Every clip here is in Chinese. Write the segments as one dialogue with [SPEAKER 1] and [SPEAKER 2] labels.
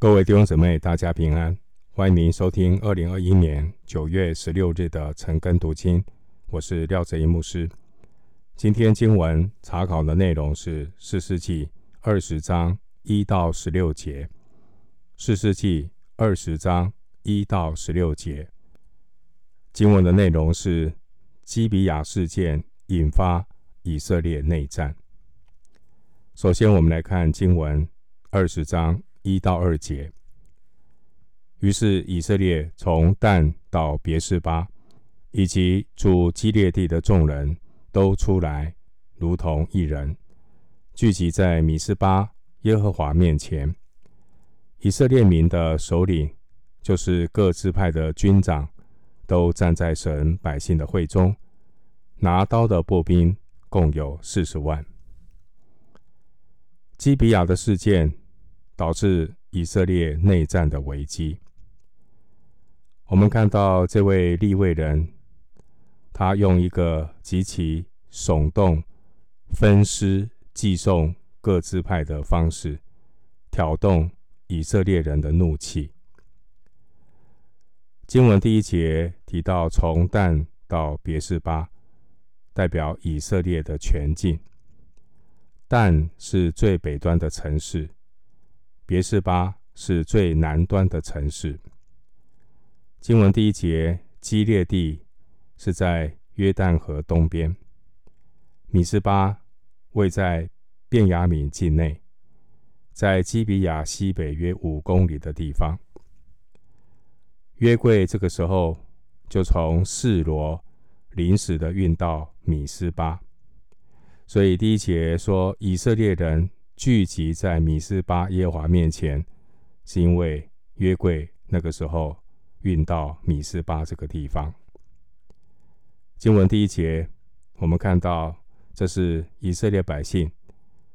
[SPEAKER 1] 各位弟兄姊妹，大家平安！欢迎您收听二零二一年九月十六日的晨更读经。我是廖哲一牧师。今天经文查考的内容是四世纪二十章一到十六节。四世纪二十章一到十六节经文的内容是基比亚事件引发以色列内战。首先，我们来看经文二十章。一到二节，于是以色列从但到别是巴，以及住基列地的众人都出来，如同一人，聚集在米斯巴耶和华面前。以色列民的首领，就是各支派的军长，都站在神百姓的会中，拿刀的步兵共有四十万。基比亚的事件。导致以色列内战的危机。我们看到这位立位人，他用一个极其耸动、分尸、寄送各支派的方式，挑动以色列人的怒气。经文第一节提到，从但到别是巴，代表以色列的全境。但是最北端的城市。别是巴是最南端的城市。经文第一节，基列地是在约旦河东边，米斯巴位在便雅悯境内，在基比亚西北约五公里的地方。约柜这个时候就从示罗临时的运到米斯巴，所以第一节说以色列人。聚集在米斯巴耶华面前，是因为约柜那个时候运到米斯巴这个地方。经文第一节，我们看到这是以色列百姓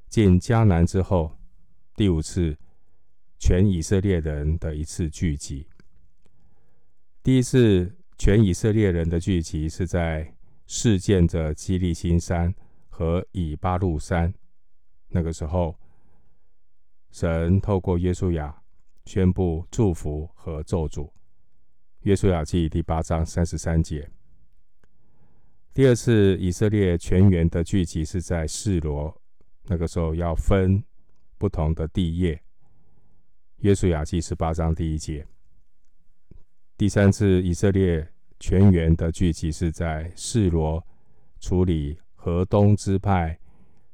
[SPEAKER 1] 进迦南之后第五次全以色列人的一次聚集。第一次全以色列人的聚集是在事件的基利心山和以巴路山。那个时候，神透过约书亚宣布祝福和咒诅。约书亚记第八章三十三节。第二次以色列全员的聚集是在示罗，那个时候要分不同的地业。约书亚记十八章第一节。第三次以色列全员的聚集是在示罗，处理河东支派。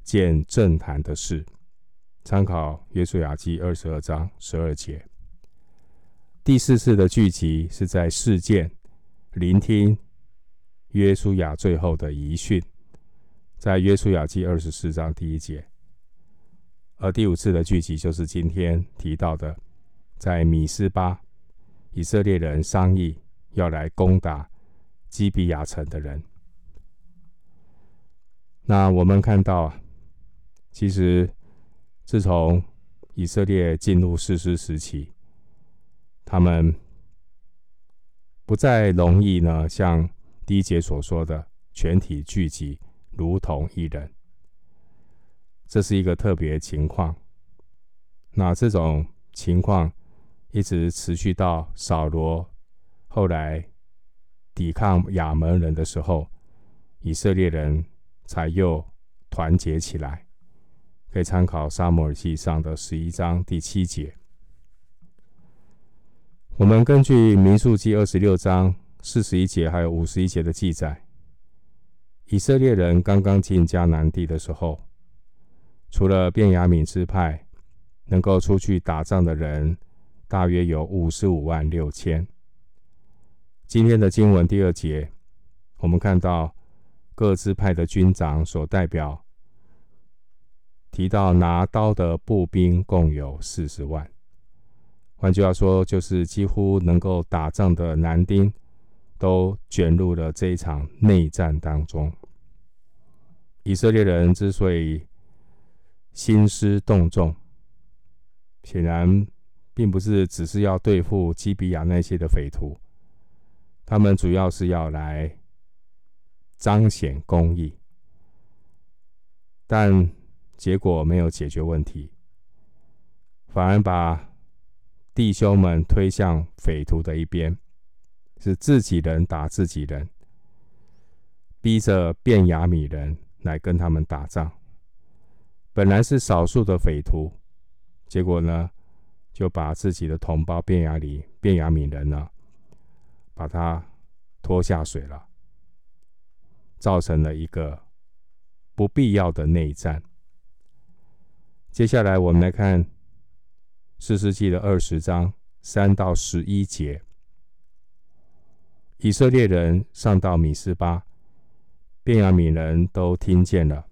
[SPEAKER 1] 见政坛的事，参考约书亚记二十二章十二节。第四次的聚集是在事件，聆听约书亚最后的遗训，在约书亚记二十四章第一节。而第五次的聚集就是今天提到的，在米斯巴，以色列人商议要来攻打基比亚城的人。那我们看到。其实，自从以色列进入士师时期，他们不再容易呢，像第一节所说的全体聚集，如同一人。这是一个特别情况。那这种情况一直持续到扫罗后来抵抗亚扪人的时候，以色列人才又团结起来。可以参考《撒母耳记上》的十一章第七节。我们根据《民数记》二十六章四十一节还有五十一节的记载，以色列人刚刚进迦南地的时候，除了便雅悯支派能够出去打仗的人，大约有五十五万六千。今天的经文第二节，我们看到各支派的军长所代表。提到拿刀的步兵共有四十万，换句话说，就是几乎能够打仗的男丁都卷入了这一场内战当中。以色列人之所以兴师动众，显然并不是只是要对付基比亚那些的匪徒，他们主要是要来彰显公义，但。结果没有解决问题，反而把弟兄们推向匪徒的一边，是自己人打自己人，逼着便雅米人来跟他们打仗。本来是少数的匪徒，结果呢，就把自己的同胞便雅里、便雅米人呢，把他拖下水了，造成了一个不必要的内战。接下来我们来看四世纪的二十章三到十一节，以色列人上到米斯巴，便雅悯人都听见了。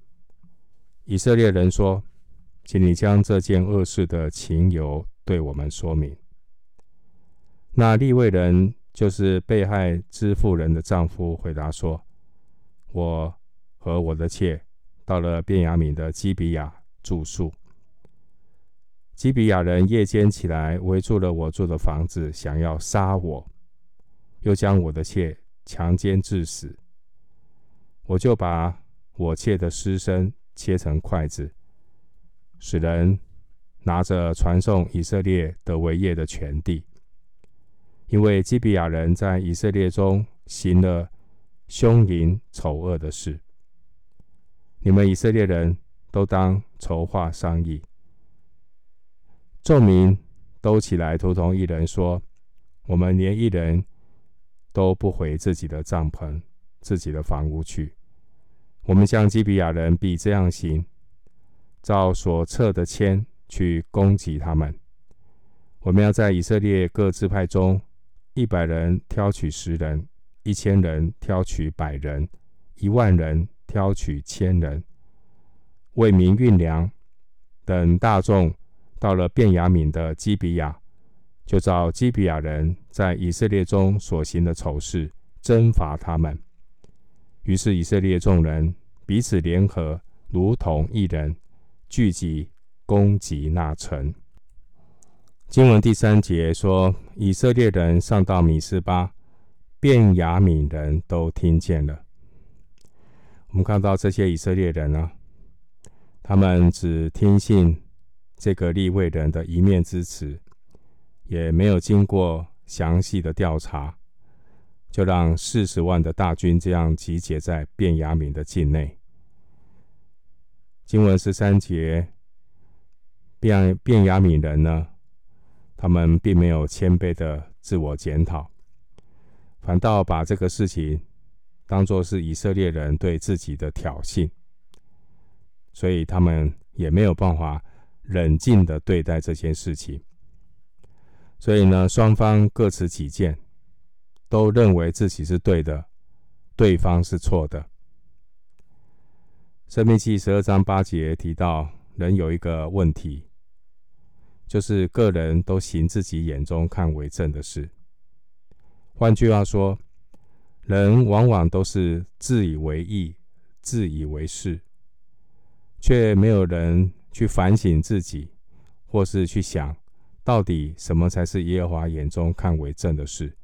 [SPEAKER 1] 以色列人说：“请你将这件恶事的情由对我们说明。”那利未人就是被害之妇人的丈夫，回答说：“我和我的妾到了便雅悯的基比亚住宿。基比亚人夜间起来围住了我住的房子，想要杀我，又将我的妾强奸致死。我就把我妾的尸身。”切成筷子，使人拿着传送以色列得为业的全地，因为基比亚人在以色列中行了凶淫丑恶的事。你们以色列人都当筹划商议，众民都起来，图同一人说：我们连一人都不回自己的帐篷、自己的房屋去。我们向基比亚人必这样行，照所测的签去攻击他们。我们要在以色列各支派中，一百人挑取十人，一千人挑取百人，一万人挑取千人，为民运粮。等大众到了便雅悯的基比亚，就照基比亚人在以色列中所行的丑事，征伐他们。于是以色列众人彼此联合，如同一人，聚集攻击那城。经文第三节说，以色列人上到米斯巴，便雅悯人都听见了。我们看到这些以色列人、啊，他们只听信这个利未人的一面之词，也没有经过详细的调查。就让四十万的大军这样集结在便雅悯的境内。经文十三节，便便雅悯人呢，他们并没有谦卑的自我检讨，反倒把这个事情当作是以色列人对自己的挑衅，所以他们也没有办法冷静的对待这件事情。所以呢，双方各持己见。都认为自己是对的，对方是错的。生命记十二章八节提到，人有一个问题，就是个人都行自己眼中看为正的事。换句话说，人往往都是自以为义、自以为是，却没有人去反省自己，或是去想到底什么才是耶和华眼中看为正的事。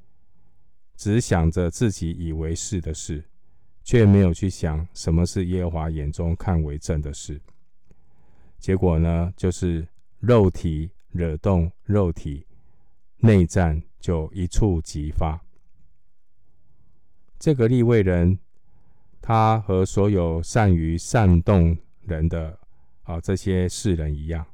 [SPEAKER 1] 只想着自己以为是的事，却没有去想什么是耶和华眼中看为正的事。结果呢，就是肉体惹动肉体，内战就一触即发。这个立位人，他和所有善于煽动人的啊这些世人一样，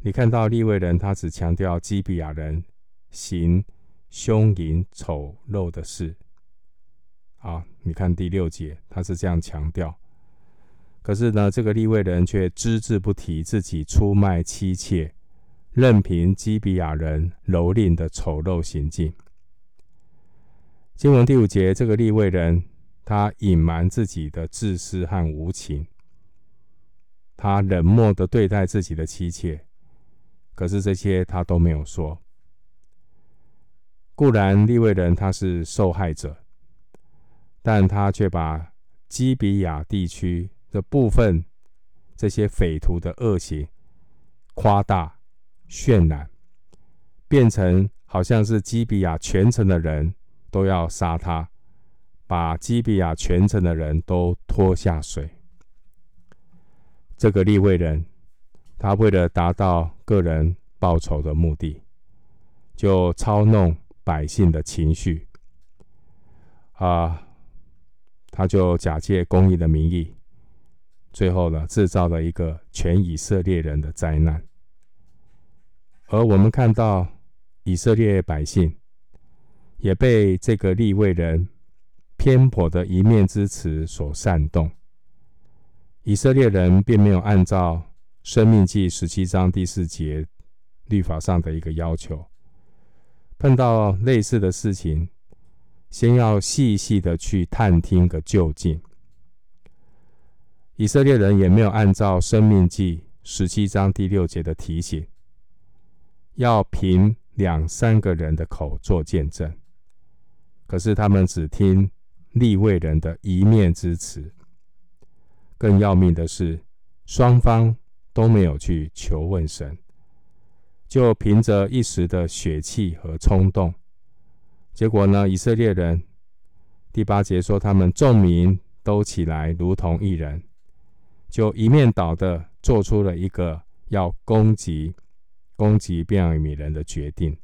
[SPEAKER 1] 你看到利未人，他只强调基比亚人行。凶淫丑陋的事，啊，你看第六节，他是这样强调。可是呢，这个利未人却只字不提自己出卖妻妾，任凭基比亚人蹂躏的丑陋行径。经文第五节，这个利未人他隐瞒自己的自私和无情，他冷漠的对待自己的妻妾，可是这些他都没有说。固然利未人他是受害者，但他却把基比亚地区的部分这些匪徒的恶行夸大渲染，变成好像是基比亚全城的人都要杀他，把基比亚全城的人都拖下水。这个立位人，他为了达到个人报仇的目的，就操弄百姓的情绪，啊，他就假借公义的名义，最后呢，制造了一个全以色列人的灾难。而我们看到以色列百姓也被这个立位人偏颇的一面之词所煽动，以色列人并没有按照《生命记》十七章第四节律法上的一个要求。碰到类似的事情，先要细细的去探听个究竟。以色列人也没有按照《生命记》十七章第六节的提醒，要凭两三个人的口做见证。可是他们只听利未人的一面之词。更要命的是，双方都没有去求问神。就凭着一时的血气和冲动，结果呢？以色列人第八节说，他们众民都起来，如同一人，就一面倒的做出了一个要攻击攻击便雅悯人的决定。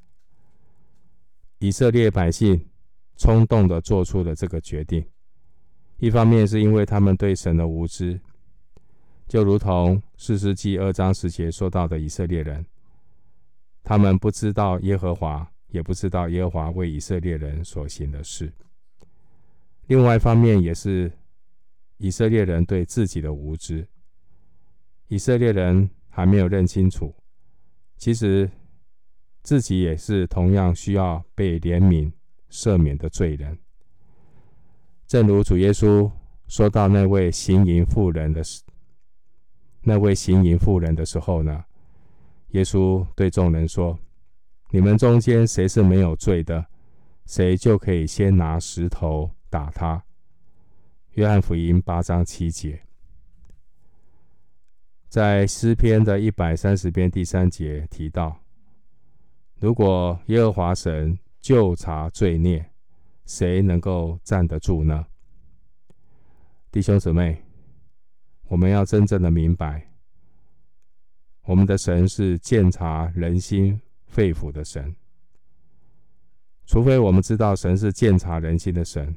[SPEAKER 1] 以色列百姓冲动的做出了这个决定，一方面是因为他们对神的无知，就如同四世纪二章十节说到的以色列人。他们不知道耶和华，也不知道耶和华为以色列人所行的事。另外一方面，也是以色列人对自己的无知。以色列人还没有认清楚，其实自己也是同样需要被怜悯赦免的罪人。正如主耶稣说到那位行淫妇人的时，那位行淫妇人的时候呢，耶稣对众人说：“你们中间谁是没有罪的，谁就可以先拿石头打他。”约翰福音八章七节，在诗篇的一百三十篇第三节提到：“如果耶和华神就查罪孽，谁能够站得住呢？”弟兄姊妹，我们要真正的明白。我们的神是鉴察人心肺腑的神，除非我们知道神是鉴察人心的神，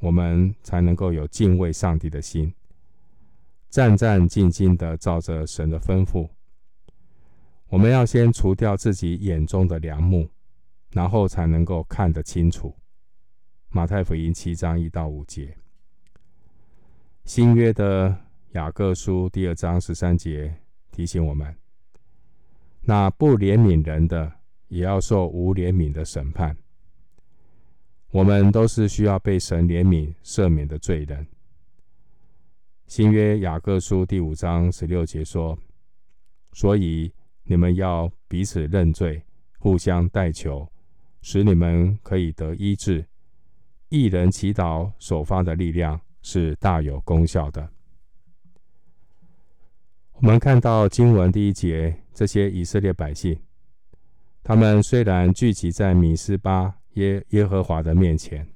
[SPEAKER 1] 我们才能够有敬畏上帝的心，战战兢兢的照着神的吩咐。我们要先除掉自己眼中的梁木，然后才能够看得清楚。马太福音七章一到五节，新约的雅各书第二章十三节。提醒我们，那不怜悯人的，也要受无怜悯的审判。我们都是需要被神怜悯赦免的罪人。新约雅各书第五章十六节说：“所以你们要彼此认罪，互相代求，使你们可以得医治。一人祈祷所发的力量是大有功效的。”我们看到经文第一节，这些以色列百姓，他们虽然聚集在米斯巴耶耶和华的面前，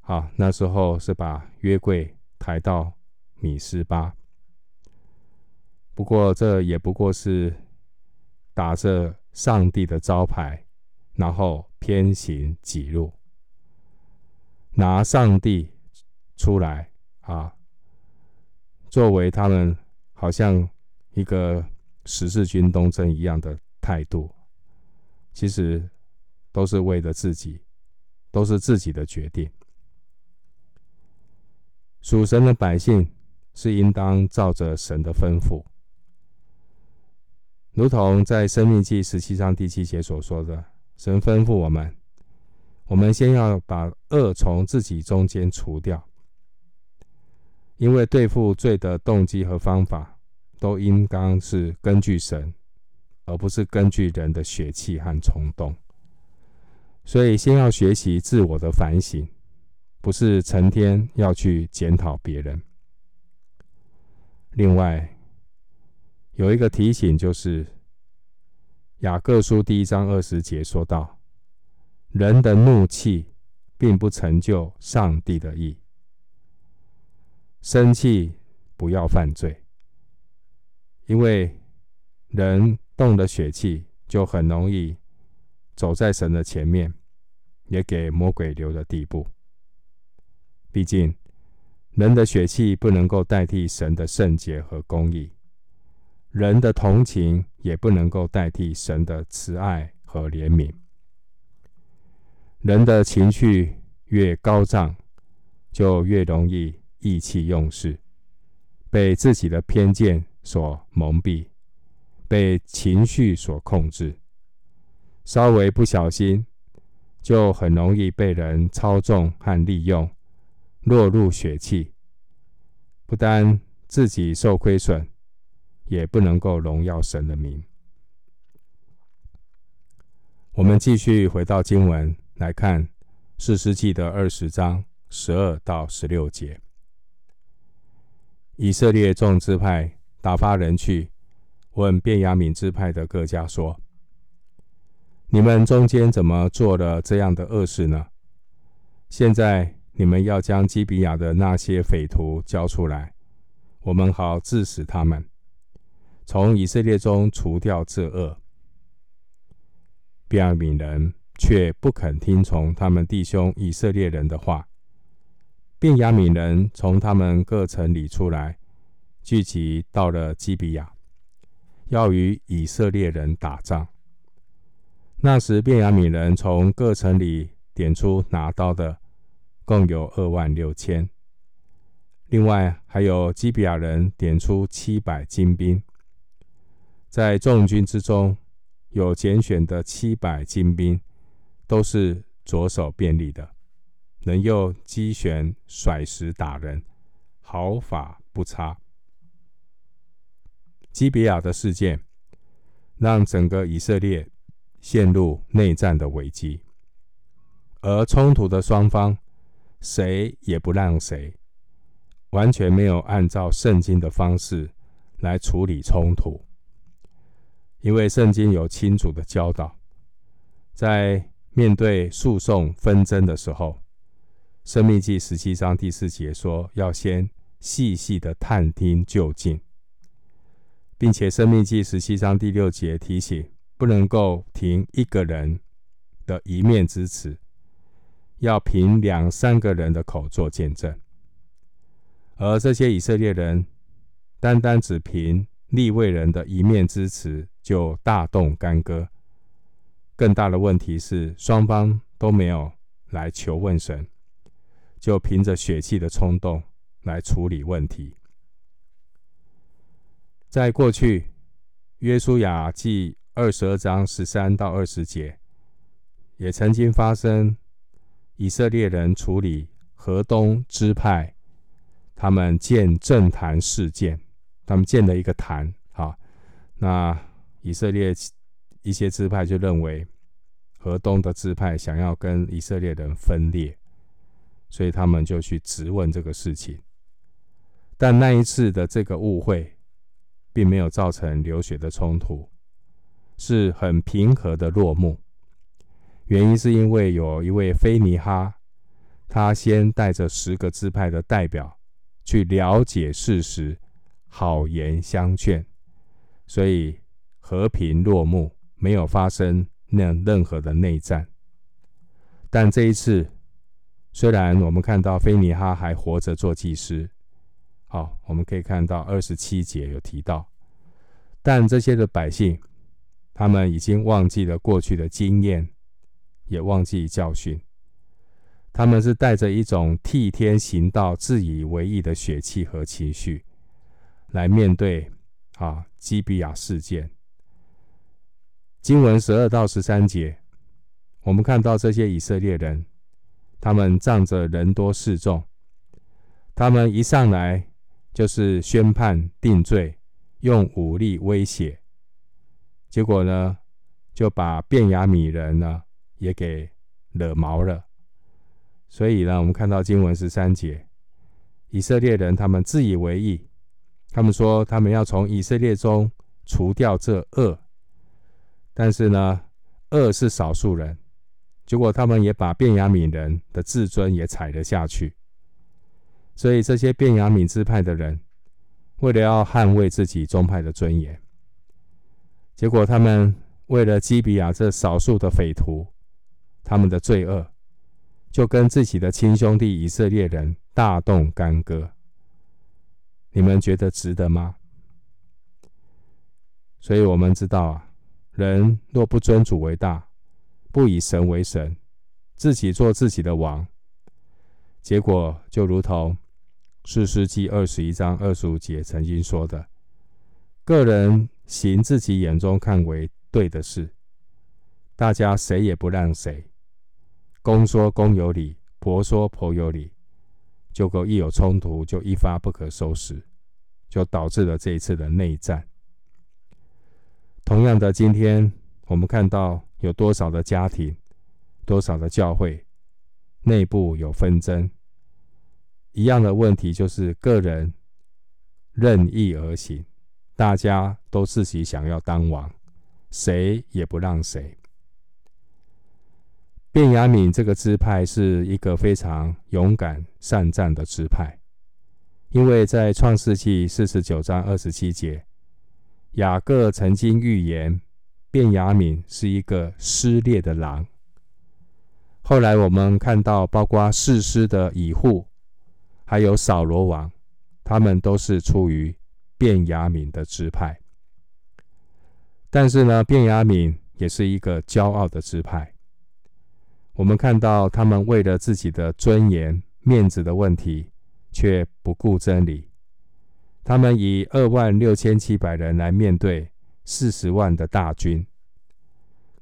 [SPEAKER 1] 好，那时候是把约柜抬到米斯巴，不过这也不过是打着上帝的招牌，然后偏行己路，拿上帝出来啊，作为他们。好像一个十字军东征一样的态度，其实都是为了自己，都是自己的决定。属神的百姓是应当照着神的吩咐，如同在《申命记》十七章第七节所说的：“神吩咐我们，我们先要把恶从自己中间除掉。”因为对付罪的动机和方法，都应当是根据神，而不是根据人的血气和冲动。所以，先要学习自我的反省，不是成天要去检讨别人。另外，有一个提醒，就是雅各书第一章二十节说道：“人的怒气并不成就上帝的意。”生气不要犯罪，因为人动了血气，就很容易走在神的前面，也给魔鬼留的地步。毕竟，人的血气不能够代替神的圣洁和公义，人的同情也不能够代替神的慈爱和怜悯。人的情绪越高涨，就越容易意气用事，被自己的偏见所蒙蔽，被情绪所控制。稍微不小心，就很容易被人操纵和利用。落入血气，不单自己受亏损，也不能够荣耀神的名。我们继续回到经文来看，四世纪的二十章十二到十六节。以色列众支派打发人去问便雅悯支派的各家说：“你们中间怎么做了这样的恶事呢？现在。”你们要将基比亚的那些匪徒交出来，我们好治死他们，从以色列中除掉这恶。便雅悯人却不肯听从他们弟兄以色列人的话。便雅悯人从他们各城里出来，聚集到了基比亚，要与以色列人打仗。那时，便雅悯人从各城里点出拿刀的。共有二万六千，另外还有基比亚人点出七百精兵，在众军之中有拣选的七百精兵，都是左手便利的，能用机旋甩石打人，毫发不差。基比亚的事件让整个以色列陷入内战的危机，而冲突的双方。谁也不让谁，完全没有按照圣经的方式来处理冲突，因为圣经有清楚的教导，在面对诉讼纷争的时候，《申命记》十七章第四节说，要先细细的探听究竟，并且《申命记》十七章第六节提醒，不能够凭一个人的一面之词。要凭两三个人的口做见证，而这些以色列人单单只凭利未人的一面之词就大动干戈。更大的问题是，双方都没有来求问神，就凭着血气的冲动来处理问题。在过去，约书亚记二十二章十三到二十节，也曾经发生。以色列人处理河东支派，他们建政坛事件，他们建了一个坛，好，那以色列一些支派就认为河东的支派想要跟以色列人分裂，所以他们就去质问这个事情。但那一次的这个误会，并没有造成流血的冲突，是很平和的落幕。原因是因为有一位菲尼哈，他先带着十个支派的代表去了解事实，好言相劝，所以和平落幕，没有发生那任何的内战。但这一次，虽然我们看到菲尼哈还活着做祭司，好，我们可以看到二十七节有提到，但这些的百姓，他们已经忘记了过去的经验。也忘记教训，他们是带着一种替天行道、自以为义的血气和情绪来面对啊基比亚事件。经文十二到十三节，我们看到这些以色列人，他们仗着人多势众，他们一上来就是宣判定罪，用武力威胁，结果呢，就把便雅悯人呢。也给惹毛了，所以呢，我们看到经文十三节，以色列人他们自以为意，他们说他们要从以色列中除掉这恶，但是呢，恶是少数人，结果他们也把便雅悯人的自尊也踩了下去，所以这些便雅悯支派的人，为了要捍卫自己宗派的尊严，结果他们为了基比亚这少数的匪徒，他们的罪恶，就跟自己的亲兄弟以色列人大动干戈。你们觉得值得吗？所以我们知道啊，人若不尊主为大，不以神为神，自己做自己的王，结果就如同士师记二十一章二十五节曾经说的：个人行自己眼中看为对的事，大家谁也不让谁，公说公有理，婆说婆有理。结果一有冲突，就一发不可收拾，就导致了这一次的内战。同样的，今天我们看到有多少的家庭，多少的教会内部有纷争，一样的问题就是个人任意而行，大家都自己想要当王，谁也不让谁。便雅悯这个支派是一个非常勇敢善战的支派，因为在创世纪四十九章二十七节，雅各曾经预言便雅悯是一个撕裂的狼。后来我们看到，包括士师的以户，还有扫罗王，他们都是出于便雅悯的支派。但是呢，便雅悯也是一个骄傲的支派。我们看到他们为了自己的尊严、面子的问题，却不顾真理。他们以二万六千七百人来面对四十万的大军，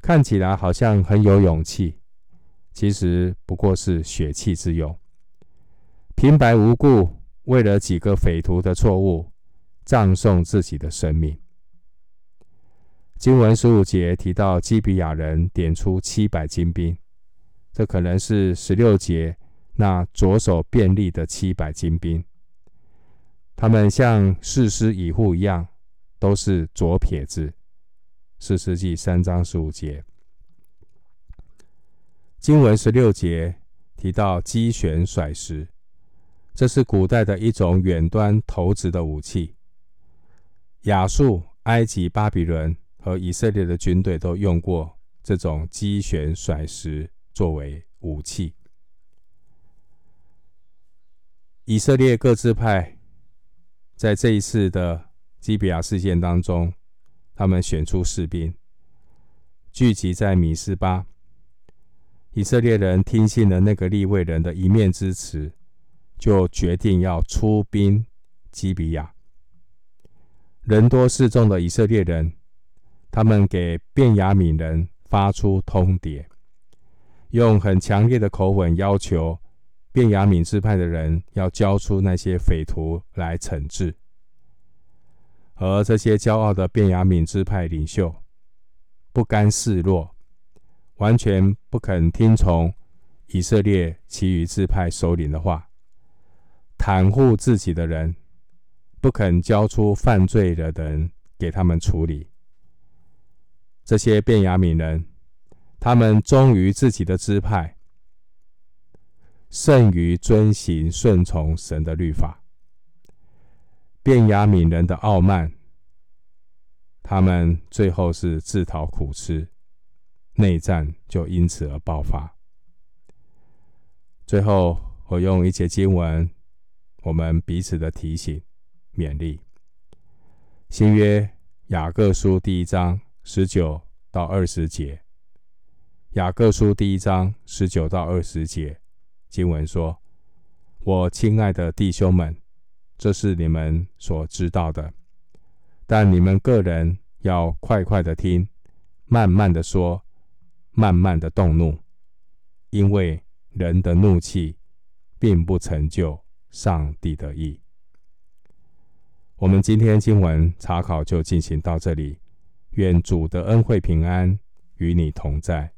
[SPEAKER 1] 看起来好像很有勇气，其实不过是血气之勇。平白无故为了几个匪徒的错误，葬送自己的生命。经文十五节提到基比亚人点出七百精兵。这可能是十六节那左手便利的七百精兵，他们像四师一户一样，都是左撇子。四世纪三章十五节，经文十六节提到机旋甩石，这是古代的一种远端投掷的武器。亚述、埃及、巴比伦和以色列的军队都用过这种机旋甩石。作为武器，以色列各支派在这一次的基比亚事件当中，他们选出士兵，聚集在米斯巴。以色列人听信了那个利未人的一面之词，就决定要出兵基比亚。人多势众的以色列人，他们给便雅悯人发出通牒。用很强烈的口吻要求便雅悯支派的人要交出那些匪徒来惩治，而这些骄傲的便雅悯支派领袖不甘示弱，完全不肯听从以色列其余支派首领的话，袒护自己的人，不肯交出犯罪的人给他们处理。这些便雅悯人。他们忠于自己的支派，胜于遵行顺从神的律法。便雅悯人的傲慢，他们最后是自讨苦吃，内战就因此而爆发。最后，我用一节经文，我们彼此的提醒、勉励。新约雅各书第一章十九到二十节。雅各书第一章十九到二十节经文说：“我亲爱的弟兄们，这是你们所知道的，但你们个人要快快的听，慢慢的说，慢慢的动怒，因为人的怒气并不成就上帝的意。”我们今天经文查考就进行到这里，愿主的恩惠平安与你同在。